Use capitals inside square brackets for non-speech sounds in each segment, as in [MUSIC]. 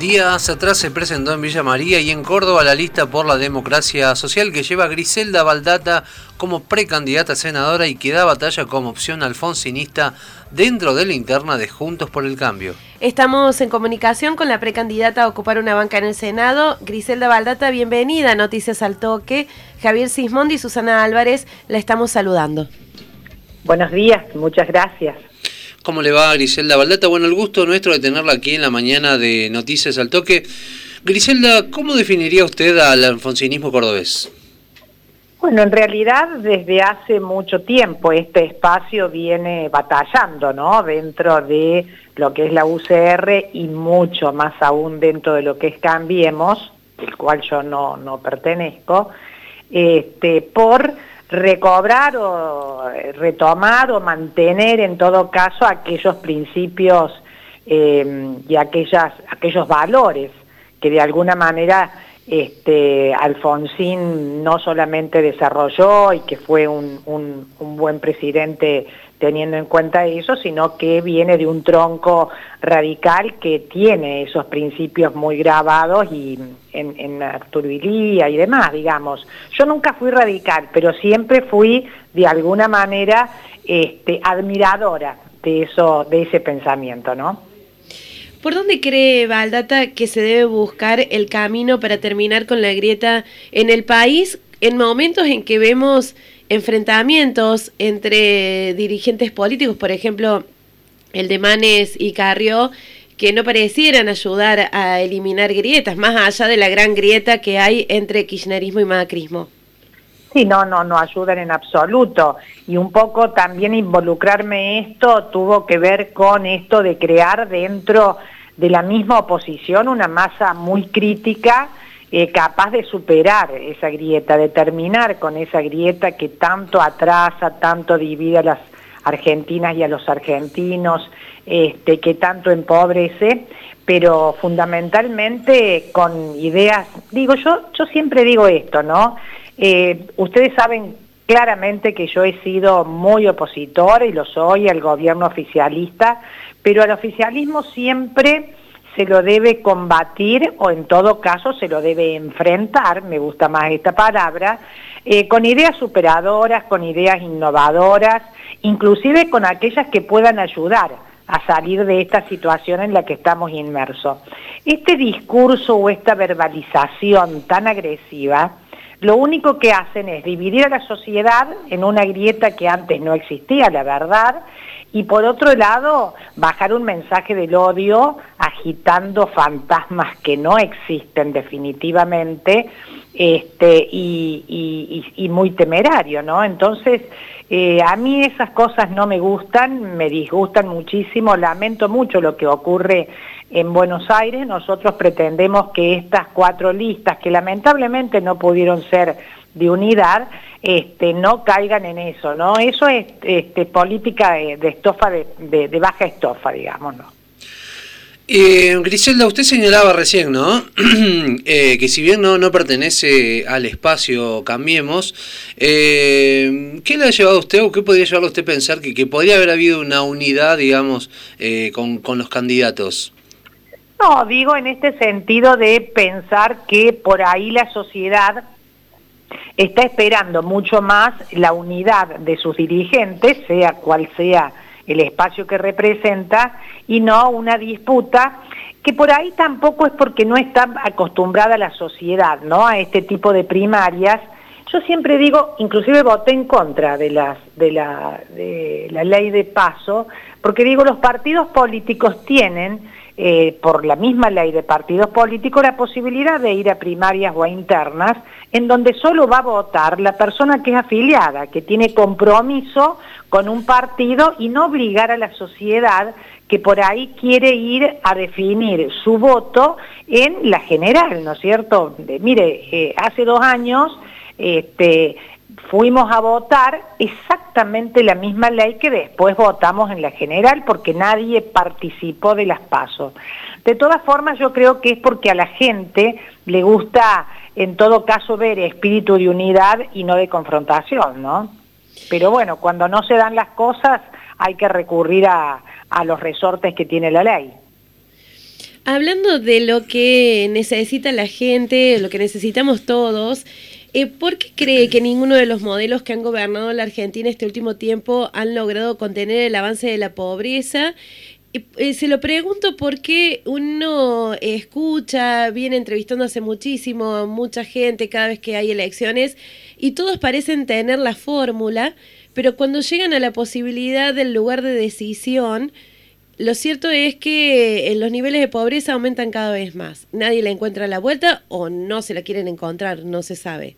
Días atrás se presentó en Villa María y en Córdoba la lista por la democracia social que lleva a Griselda Baldata como precandidata senadora y que da batalla como opción alfonsinista dentro de la interna de Juntos por el Cambio. Estamos en comunicación con la precandidata a ocupar una banca en el Senado. Griselda Baldata, bienvenida a Noticias al Toque. Javier Sismondi y Susana Álvarez la estamos saludando. Buenos días, muchas gracias. ¿Cómo le va Griselda Baldata? Bueno, el gusto nuestro de tenerla aquí en la mañana de Noticias al Toque. Griselda, ¿cómo definiría usted al alfonsinismo cordobés? Bueno, en realidad desde hace mucho tiempo este espacio viene batallando, ¿no? Dentro de lo que es la UCR y mucho más aún dentro de lo que es Cambiemos, el cual yo no, no pertenezco, este, por recobrar o eh, retomar o mantener en todo caso aquellos principios eh, y aquellas, aquellos valores que de alguna manera este, Alfonsín no solamente desarrolló y que fue un, un buen presidente teniendo en cuenta eso, sino que viene de un tronco radical que tiene esos principios muy grabados y en, en Arturo y demás, digamos. Yo nunca fui radical, pero siempre fui de alguna manera este, admiradora de eso, de ese pensamiento, ¿no? ¿Por dónde cree Valdata que se debe buscar el camino para terminar con la grieta en el país en momentos en que vemos enfrentamientos entre dirigentes políticos, por ejemplo, el de Manes y Carrió, que no parecieran ayudar a eliminar grietas, más allá de la gran grieta que hay entre kirchnerismo y macrismo. Sí, no, no, no ayudan en absoluto. Y un poco también involucrarme esto tuvo que ver con esto de crear dentro de la misma oposición una masa muy crítica eh, capaz de superar esa grieta, de terminar con esa grieta que tanto atrasa, tanto divide a las argentinas y a los argentinos, este, que tanto empobrece, pero fundamentalmente con ideas, digo, yo, yo siempre digo esto, ¿no? Eh, ustedes saben claramente que yo he sido muy opositor y lo soy al gobierno oficialista, pero al oficialismo siempre se lo debe combatir o en todo caso se lo debe enfrentar, me gusta más esta palabra, eh, con ideas superadoras, con ideas innovadoras, inclusive con aquellas que puedan ayudar a salir de esta situación en la que estamos inmersos. Este discurso o esta verbalización tan agresiva, lo único que hacen es dividir a la sociedad en una grieta que antes no existía, la verdad, y por otro lado, bajar un mensaje del odio agitando fantasmas que no existen definitivamente este, y, muy temerario, ¿no? Entonces, eh, a mí esas cosas no me gustan, me disgustan muchísimo, lamento mucho lo que ocurre en Buenos Aires. Nosotros pretendemos que estas cuatro listas, que lamentablemente no pudieron ser de unidad, este, no caigan en eso, ¿no? Eso es este, política de, estofa, de, baja estofa, digamos, ¿no? Eh, Griselda, usted señalaba recién, ¿no? [CLEARS THROAT] Eh, que si bien no, no pertenece al espacio Cambiemos, eh, ¿qué le ha llevado a usted o qué podría llevarlo a usted a pensar que, que podría haber habido una unidad, digamos, eh, con, con los candidatos? No, digo en este sentido de pensar que por ahí la sociedad está esperando mucho más la unidad de sus dirigentes, sea cual sea el espacio que representa, y no una disputa que por ahí tampoco es porque no está acostumbrada la sociedad ¿no? a este tipo de primarias. Yo siempre digo, inclusive voté en contra de, las, de, la, de la ley de paso, porque digo, los partidos políticos tienen eh, por la misma ley de partidos políticos, la posibilidad de ir a primarias o a internas, en donde solo va a votar la persona que es afiliada, que tiene compromiso con un partido y no obligar a la sociedad que por ahí quiere ir a definir su voto en la general, ¿no es cierto? mire, eh, hace dos años este, fuimos a votar exactamente la misma ley que después votamos en la general porque nadie participó de las pasos. De todas formas yo creo que es porque a la gente le gusta en todo caso ver espíritu de unidad y no de confrontación, ¿no? Pero bueno, cuando no se dan las cosas hay que recurrir a, a los resortes que tiene la ley. Hablando de lo que necesita la gente, lo que necesitamos todos, eh, ¿por qué cree que ninguno de los modelos que han gobernado la Argentina este último tiempo han logrado contener el avance de la pobreza? Eh, se lo pregunto porque uno escucha, viene entrevistando hace muchísimo a mucha gente cada vez que hay elecciones y todos parecen tener la fórmula, pero cuando llegan a la posibilidad del lugar de decisión, lo cierto es que los niveles de pobreza aumentan cada vez más. Nadie le encuentra la vuelta o no se la quieren encontrar, no se sabe.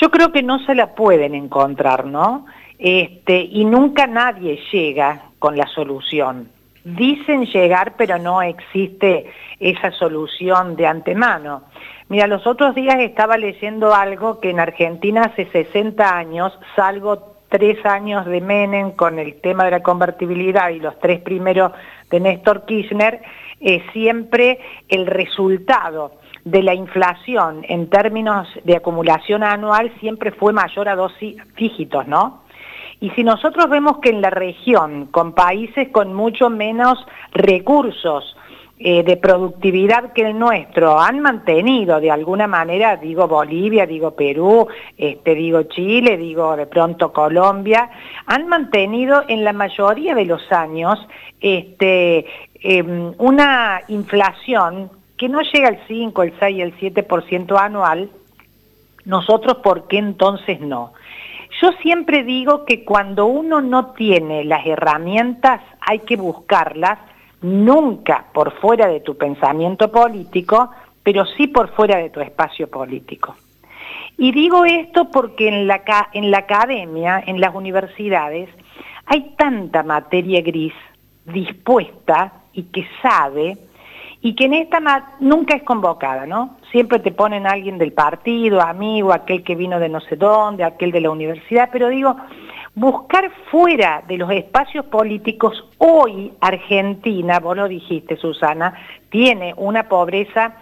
Yo creo que no se la pueden encontrar, ¿no? Este, y nunca nadie llega con la solución. Dicen llegar, pero no existe esa solución de antemano. Mira, los otros días estaba leyendo algo que en Argentina hace 60 años, salgo tres años de Menem con el tema de la convertibilidad y los tres primeros de Néstor Kirchner, eh, siempre el resultado de la inflación en términos de acumulación anual siempre fue mayor a dos dígitos, ¿no? Y si nosotros vemos que en la región, con países con mucho menos recursos, eh, de productividad que el nuestro han mantenido de alguna manera, digo Bolivia, digo Perú, este, digo Chile, digo de pronto Colombia, han mantenido en la mayoría de los años este, em, una inflación que no llega al 5, el 6, el 7% anual, nosotros ¿por qué entonces no? Yo siempre digo que cuando uno no tiene las herramientas hay que buscarlas nunca por fuera de tu pensamiento político, pero sí por fuera de tu espacio político. Y digo esto porque en la, en la academia, en las universidades, hay tanta materia gris dispuesta y que sabe, y que en esta nunca es convocada, ¿no? Siempre te ponen alguien del partido, amigo, aquel que vino de no sé dónde, aquel de la universidad, pero digo, buscar fuera de los espacios políticos, hoy Argentina, vos lo dijiste Susana, tiene una pobreza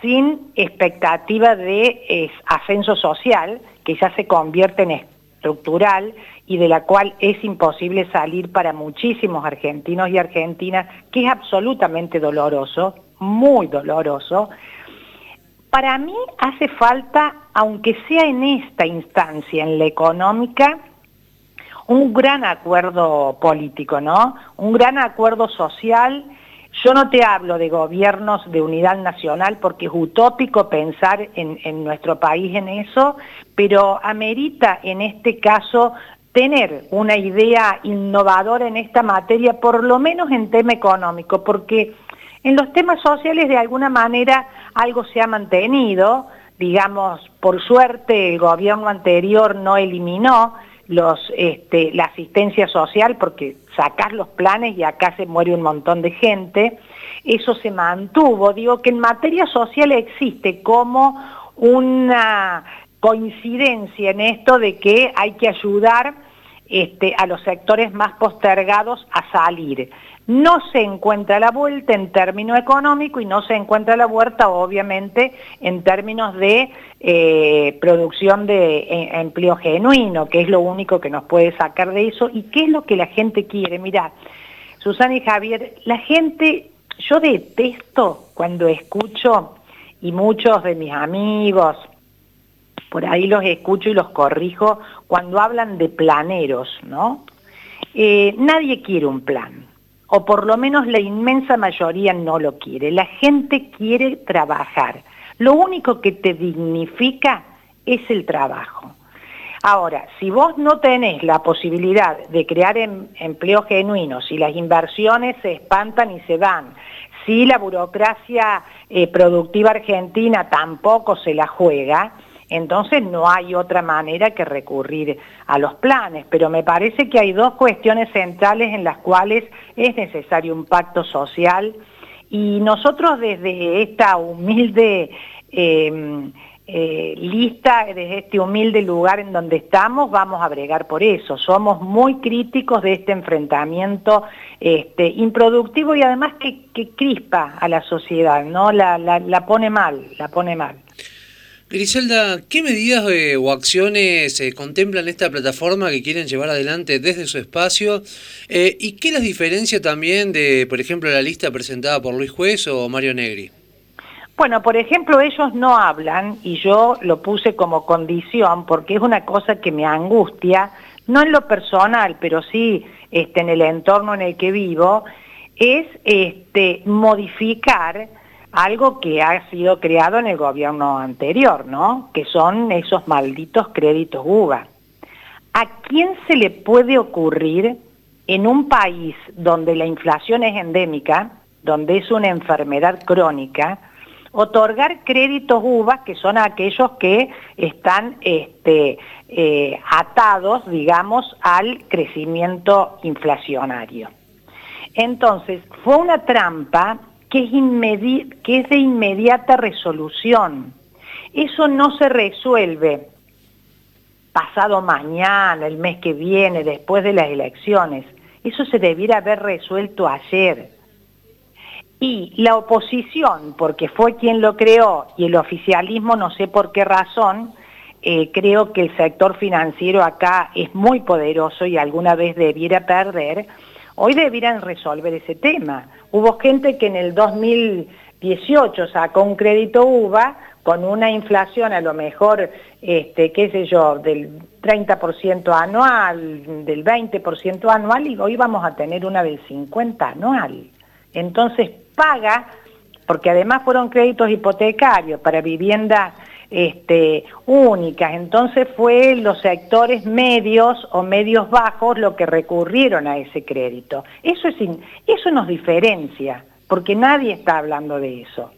sin expectativa de ascenso social, que ya se convierte en estructural y de la cual es imposible salir para muchísimos argentinos y argentinas, que es absolutamente doloroso, muy doloroso. Para mí hace falta, aunque sea en esta instancia, en la económica, un gran acuerdo político, ¿no? Un gran acuerdo social. Yo no te hablo de gobiernos de unidad nacional porque es utópico pensar en, en nuestro país en eso, pero amerita en este caso tener una idea innovadora en esta materia, por lo menos en tema económico, porque en los temas sociales de alguna manera algo se ha mantenido, digamos, por suerte el gobierno anterior no eliminó este, la asistencia social, porque sacar los planes y acá se muere un montón de gente, eso se mantuvo. Digo que en materia social existe como una coincidencia en esto de que hay que ayudar este, a los sectores más postergados a salir. No se encuentra la vuelta en términos económicos y no se encuentra la vuelta, obviamente, en términos de eh, producción de eh, empleo genuino, que es lo único que nos puede sacar de eso y qué es lo que la gente quiere. Mira, Susana y Javier, la gente, yo detesto cuando escucho, y muchos de mis amigos, por ahí los escucho y los corrijo, cuando hablan de planeros, ¿no? Eh, nadie quiere un plan, o por lo menos la inmensa mayoría no lo quiere. La gente quiere trabajar. Lo único que te dignifica es el trabajo. Ahora, si vos no tenés la posibilidad de crear em, empleo genuino, si las inversiones se espantan y se van, si la burocracia eh, productiva argentina tampoco se la juega, entonces no hay otra manera que recurrir a los planes, pero me parece que hay dos cuestiones centrales en las cuales es necesario un pacto social y nosotros desde esta humilde em, eh, lista, desde este humilde lugar en donde estamos, vamos a bregar por eso. Somos muy críticos de este enfrentamiento este, improductivo y además que, crispa a la sociedad, ¿no? la pone mal, la pone mal. Griselda, ¿qué medidas o acciones eh, contemplan esta plataforma que quieren llevar adelante desde su espacio? Eh, ¿Y qué las diferencia también de, por ejemplo, la lista presentada por Luis Juez o Mario Negri? Bueno, por ejemplo, ellos no hablan, y yo lo puse como condición, porque es una cosa que me angustia, no en lo personal, pero sí este, en el entorno en el que vivo, es este, modificar algo que ha sido creado en el gobierno anterior, ¿no? Que son esos malditos créditos UVA. ¿A quién se le puede ocurrir en un país donde la inflación es endémica, donde es una enfermedad crónica, otorgar créditos UVA, que son aquellos que están este, eh, atados, digamos, al crecimiento inflacionario? Entonces, fue una trampa que es, de inmediata resolución. Eso no se resuelve pasado mañana, el mes que viene, después de las elecciones. Eso se debiera haber resuelto ayer. Y la oposición, porque fue quien lo creó, y el oficialismo, no sé por qué razón, eh, creo que el sector financiero acá es muy poderoso y alguna vez debiera perder, Hoy debieran resolver ese tema. Hubo gente que en el 2018 sacó un crédito UVA con una inflación a lo mejor, este, qué sé yo, del 30% anual, del 20% anual, y hoy vamos a tener una del 50% anual. Entonces paga, porque además fueron créditos hipotecarios para vivienda este, únicas. Entonces fue los sectores medios o medios bajos lo que recurrieron a ese crédito. Eso, es eso nos diferencia, porque nadie está hablando de eso.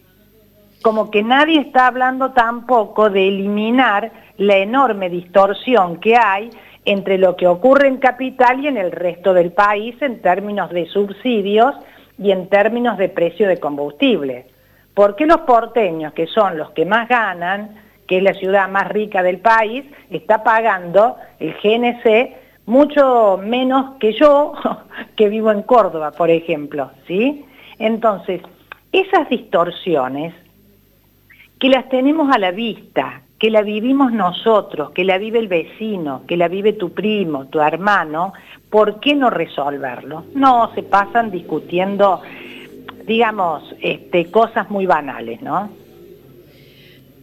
Como que nadie está hablando tampoco de eliminar la enorme distorsión que hay entre lo que ocurre en capital y en el resto del país en términos de subsidios y en términos de precio de combustible. Porque los porteños, que son los que más ganan, que es la ciudad más rica del país, está pagando el GNC mucho menos que yo, [LAUGHS] que vivo en Córdoba, por ejemplo, ¿sí? Entonces, esas distorsiones que las tenemos a la vista, que la vivimos nosotros, que la vive el vecino, que la vive tu primo, tu hermano, ¿por qué no resolverlo? No, se pasan discutiendo, digamos, este, cosas muy banales, ¿no?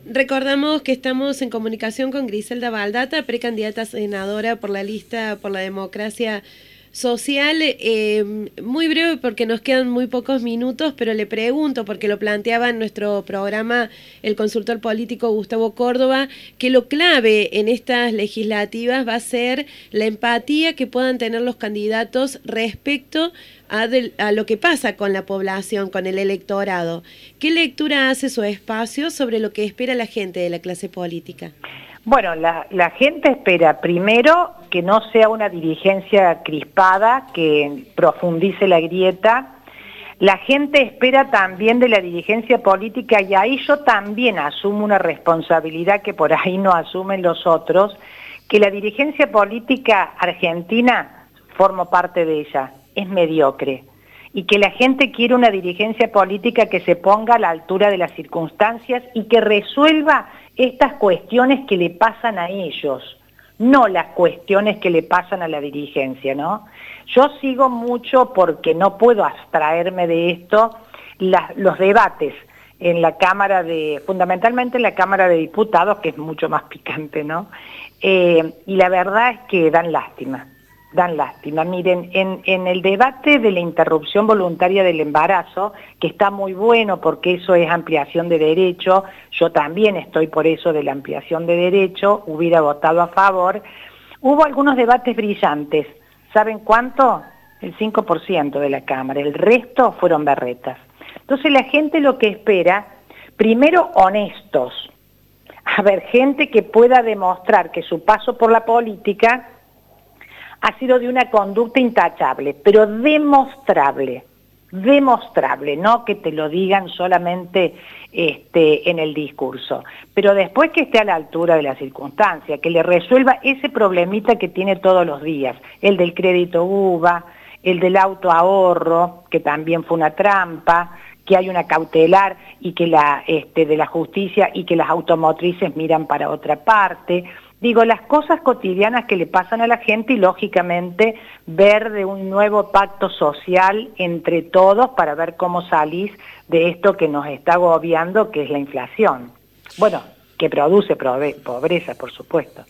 Recordamos que estamos en comunicación con Griselda Baldata, precandidata senadora por la lista por la democracia social. Eh, muy breve porque nos quedan muy pocos minutos, pero le pregunto, porque lo planteaba en nuestro programa el consultor político Gustavo Córdoba, que lo clave en estas legislativas va a ser la empatía que puedan tener los candidatos respecto a, a lo que pasa con la población, con el electorado. ¿Qué lectura hace su espacio sobre lo que espera la gente de la clase política? Bueno, la, gente espera primero que no sea una dirigencia crispada, que profundice la grieta. La gente espera también de la dirigencia política y ahí yo también asumo una responsabilidad que por ahí no asumen los otros, que la dirigencia política argentina, formo parte de ella, es mediocre y que la gente quiere una dirigencia política que se ponga a la altura de las circunstancias y que resuelva estas cuestiones que le pasan a ellos, no las cuestiones que le pasan a la dirigencia, ¿no? Yo sigo mucho porque no puedo abstraerme de esto, los debates en la Cámara de, fundamentalmente en la Cámara de Diputados, que es mucho más picante, ¿no? Eh, y la verdad es que dan lástima dan lástima. Miren, en, el debate de la interrupción voluntaria del embarazo, que está muy bueno porque eso es ampliación de derecho, yo también estoy por eso de la ampliación de derecho, hubiera votado a favor, hubo algunos debates brillantes. ¿Saben cuánto? El 5% de la Cámara, el resto fueron berretas. Entonces la gente lo que espera, primero honestos, a ver, gente que pueda demostrar que su paso por la política ha sido de una conducta intachable, pero demostrable, demostrable, no que te lo digan solamente este, en el discurso, pero después que esté a la altura de la circunstancia, que le resuelva ese problemita que tiene todos los días, el del crédito UVA, el del auto ahorro, que también fue una trampa, que hay una cautelar y que la este, de la justicia y que las automotrices miran para otra parte. Digo, las cosas cotidianas que le pasan a la gente y lógicamente ver de un nuevo pacto social entre todos para ver cómo salís de esto que nos está agobiando, que es la inflación. Bueno, que produce pobreza, por supuesto.